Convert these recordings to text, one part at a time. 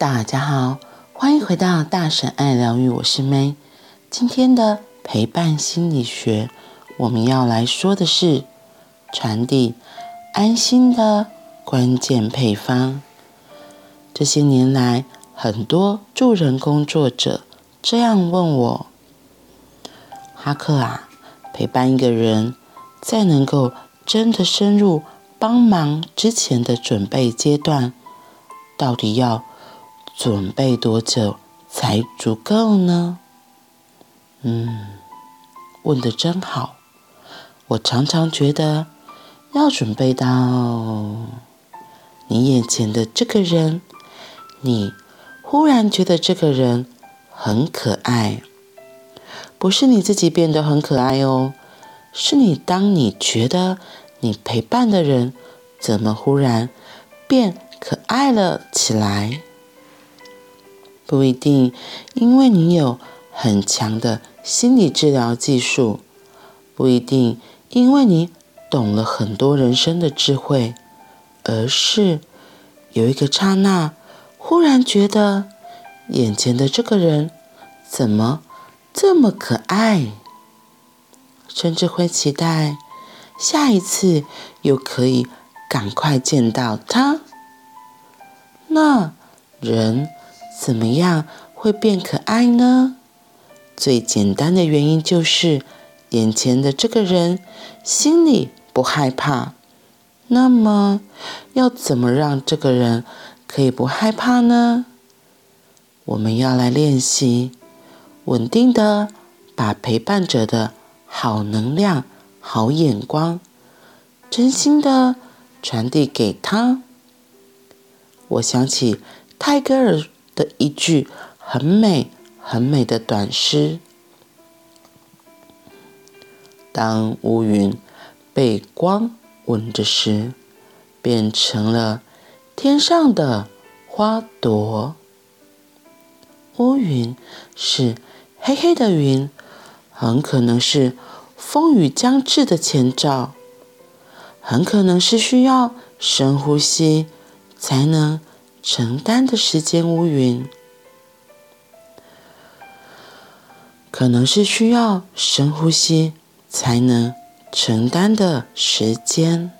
大家好，欢迎回到大神爱疗愈，我是 May。今天的陪伴心理学，我们要来说的是传递安心的关键配方。这些年来，很多助人工作者这样问我：哈克啊，陪伴一个人，在能够真的深入帮忙之前的准备阶段，到底要准备多久才足够呢？嗯，问的真好。我常常觉得，要准备到你眼前的这个人，你忽然觉得这个人很可爱，不是你自己变得很可爱哦，是你当你觉得你陪伴的人怎么忽然变可爱了起来。不一定，因为你有很强的心理治疗技术；不一定，因为你懂了很多人生的智慧，而是有一个刹那，忽然觉得眼前的这个人怎么这么可爱，甚至会期待下一次又可以赶快见到他。那人。怎么样会变可爱呢？最简单的原因就是，眼前的这个人心里不害怕。那么，要怎么让这个人可以不害怕呢？我们要来练习，稳定的把陪伴者的好能量、好眼光，真心的传递给他。我想起泰戈尔。的一句很美、很美的短诗：当乌云被光吻着时，变成了天上的花朵。乌云是黑黑的云，很可能是风雨将至的前兆，很可能是需要深呼吸才能。承担的时间乌云，可能是需要深呼吸才能承担的时间。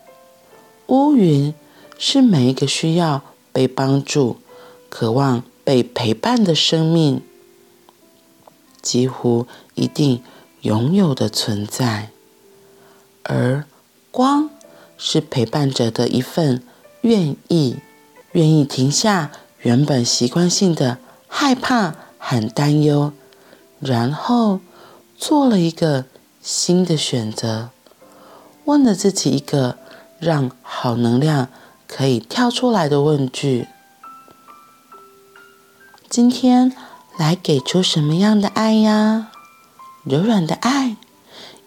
乌云是每一个需要被帮助、渴望被陪伴的生命，几乎一定拥有的存在。而光是陪伴者的一份愿意。愿意停下原本习惯性的害怕和担忧，然后做了一个新的选择，问了自己一个让好能量可以跳出来的问句：今天来给出什么样的爱呀？柔软的爱，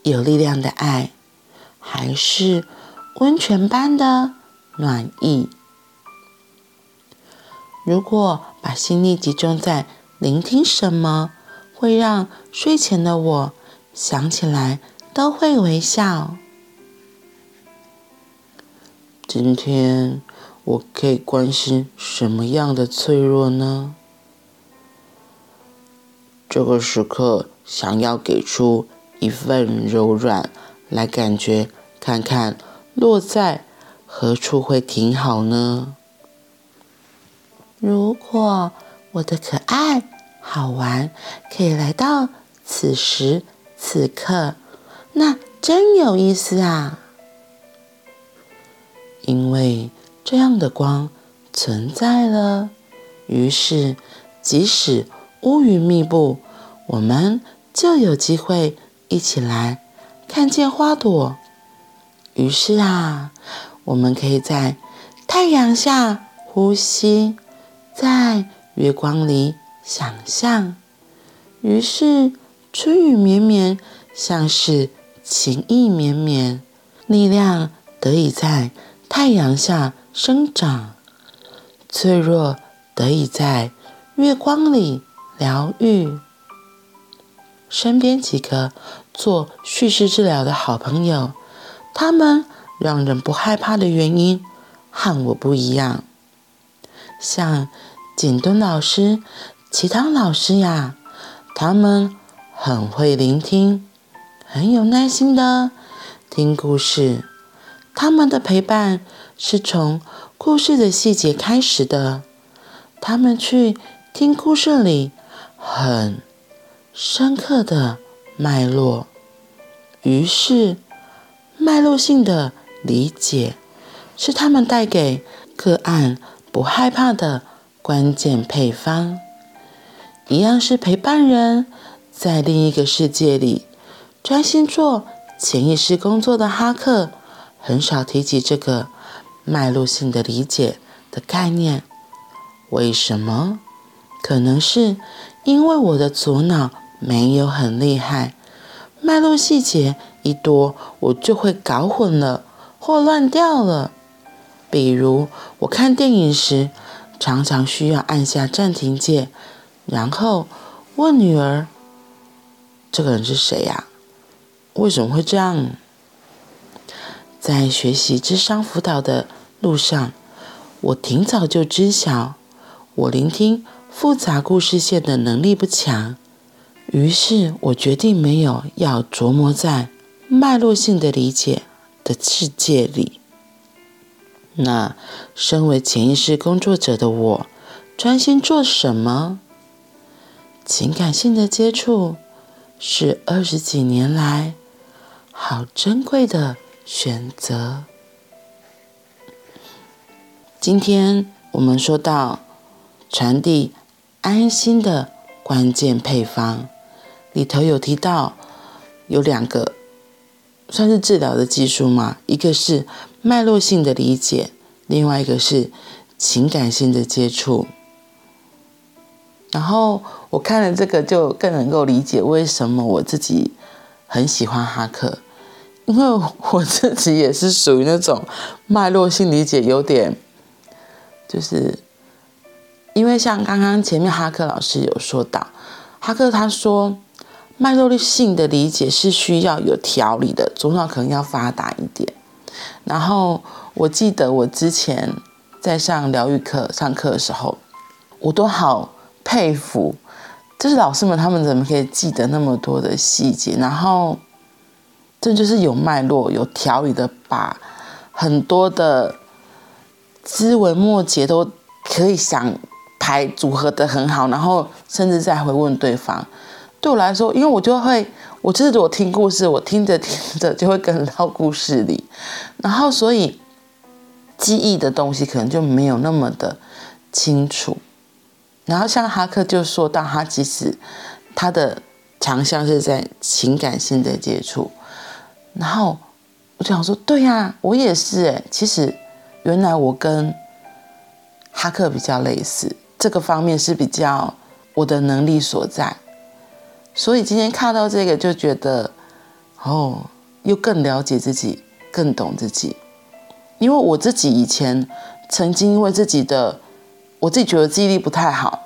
有力量的爱，还是温泉般的暖意？如果把心力集中在聆听什么，会让睡前的我想起来都会微笑。今天我可以关心什么样的脆弱呢？这个时刻想要给出一份柔软，来感觉看看落在何处会挺好呢？如果我的可爱、好玩可以来到此时此刻，那真有意思啊！因为这样的光存在了，于是即使乌云密布，我们就有机会一起来看见花朵。于是啊，我们可以在太阳下呼吸。在月光里想象，于是春雨绵绵，像是情意绵绵，力量得以在太阳下生长，脆弱得以在月光里疗愈。身边几个做叙事治疗的好朋友，他们让人不害怕的原因和我不一样。像景敦老师、齐棠老师呀，他们很会聆听，很有耐心的听故事。他们的陪伴是从故事的细节开始的。他们去听故事里很深刻的脉络，于是脉络性的理解是他们带给个案不害怕的关键配方。一样是陪伴人在另一个世界里专心做潜意识工作的哈克，很少提及这个脉络性的理解的概念。为什么？可能是因为我的左脑没有很厉害，脉络细节一多，我就会搞混了或乱掉了。比如我看电影时，常常需要按下暂停键，然后问女儿：“这个人是谁呀？为什么会这样？”在学习智商辅导的路上，我挺早就知晓，我聆听。复杂故事线的能力不强，于是我决定没有要琢磨在脉络性的理解的世界里。那身为潜意识工作者的我，专心做什么？情感性的接触是二十几年来好珍贵的选择。今天我们说到传递。安心的关键配方里头有提到，有两个算是治疗的技术嘛，一个是脉络性的理解，另外一个是情感性的接触。然后我看了这个，就更能够理解为什么我自己很喜欢哈克，因为我自己也是属于那种脉络性理解有点就是。因为像刚刚前面哈克老师有说到，哈克他说，脉络性的理解是需要有条理的，左脑可能要发达一点。然后我记得我之前在上疗愈课上课的时候，我都好佩服，就是老师们他们怎么可以记得那么多的细节，然后这就是有脉络、有条理的把很多的枝微末节都可以想。排组合得很好，然后甚至再回问对方。对我来说，因为我就会，我就是我听故事，我听着听着就会跟到故事里，然后所以记忆的东西可能就没有那么的清楚。然后像哈克就说到，他其实他的强项是在情感性的接触。然后我就想说，对呀，我也是诶。其实原来我跟哈克比较类似。这个方面是比较我的能力所在，所以今天看到这个就觉得，哦，又更了解自己，更懂自己。因为我自己以前曾经因为自己的，我自己觉得记忆力不太好，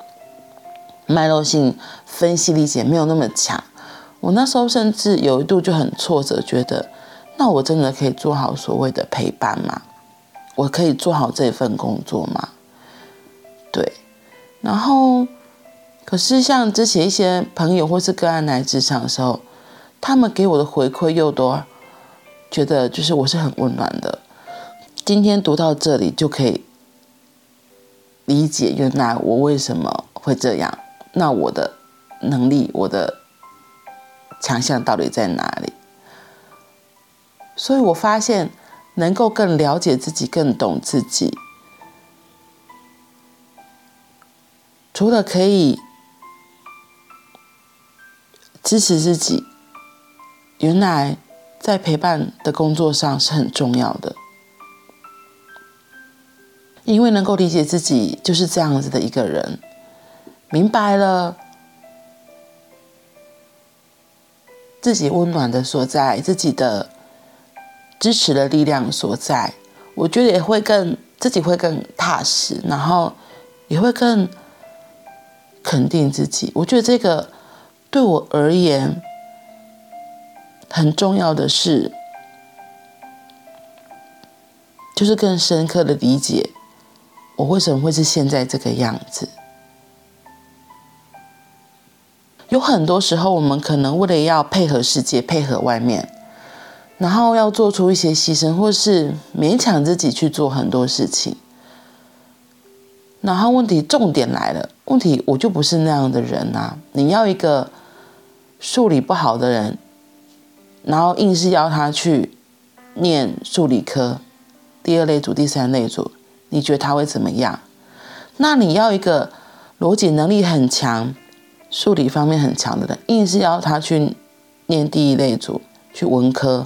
脉络性分析理解没有那么强。我那时候甚至有一度就很挫折，觉得那我真的可以做好所谓的陪伴吗？我可以做好这份工作吗？对。然后，可是像之前一些朋友或是个案来职场的时候，他们给我的回馈又多觉得就是我是很温暖的。今天读到这里就可以理解，原来我为什么会这样。那我的能力，我的强项到底在哪里？所以我发现，能够更了解自己，更懂自己。除了可以支持自己，原来在陪伴的工作上是很重要的，因为能够理解自己就是这样子的一个人，明白了自己温暖的所在，自己的支持的力量所在，我觉得也会更自己会更踏实，然后也会更。肯定自己，我觉得这个对我而言很重要的是，就是更深刻的理解我为什么会是现在这个样子？有很多时候，我们可能为了要配合世界、配合外面，然后要做出一些牺牲，或是勉强自己去做很多事情。然后问题重点来了，问题我就不是那样的人啊！你要一个数理不好的人，然后硬是要他去念数理科，第二类组、第三类组，你觉得他会怎么样？那你要一个逻辑能力很强。数理方面很强的人，硬是要他去念第一类组，去文科，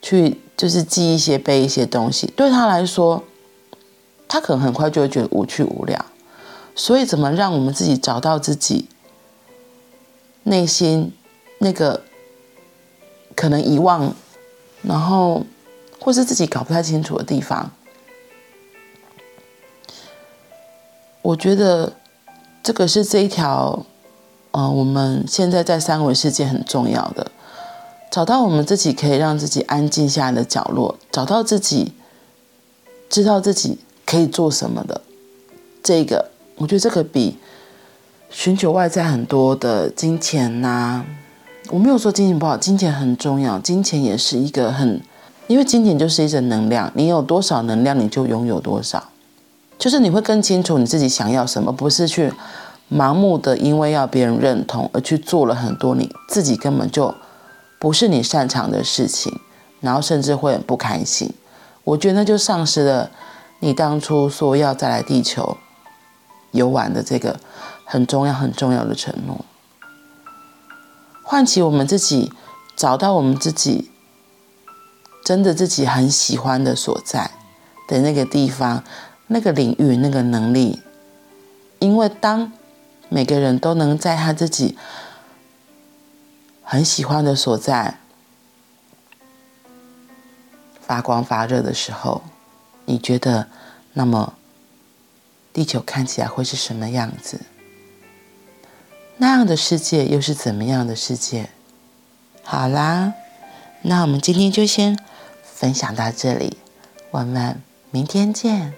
去就是记一些背一些东西，对他来说，他可能很快就会觉得无趣无聊。所以，怎么让我们自己找到自己内心那个可能遗忘，然后或是自己搞不太清楚的地方？我觉得这个是这一条。呃，我们现在在三维世界很重要的，找到我们自己可以让自己安静下来的角落，找到自己知道自己可以做什么的，这个我觉得这个比寻求外在很多的金钱呐、我没有说金钱不好，金钱很重要，金钱也是一个很，因为金钱就是一种能量，你有多少能量，你就拥有多少，就是你会更清楚你自己想要什么，不是去。盲目的因为要别人认同而去做了很多你自己根本就不是你擅长的事情，然后甚至会很不开心。我觉得那就丧失了你当初说要再来地球游玩的这个很重要很重要的承诺。唤起我们自己，找到我们自己真的自己很喜欢的所在的那个地方、那个领域、那个能力，因为当。每个人都能在他自己很喜欢的所在发光发热的时候，你觉得，那么地球看起来会是什么样子？那样的世界又是怎么样的世界？好啦，那我们今天就先分享到这里，我们明天见。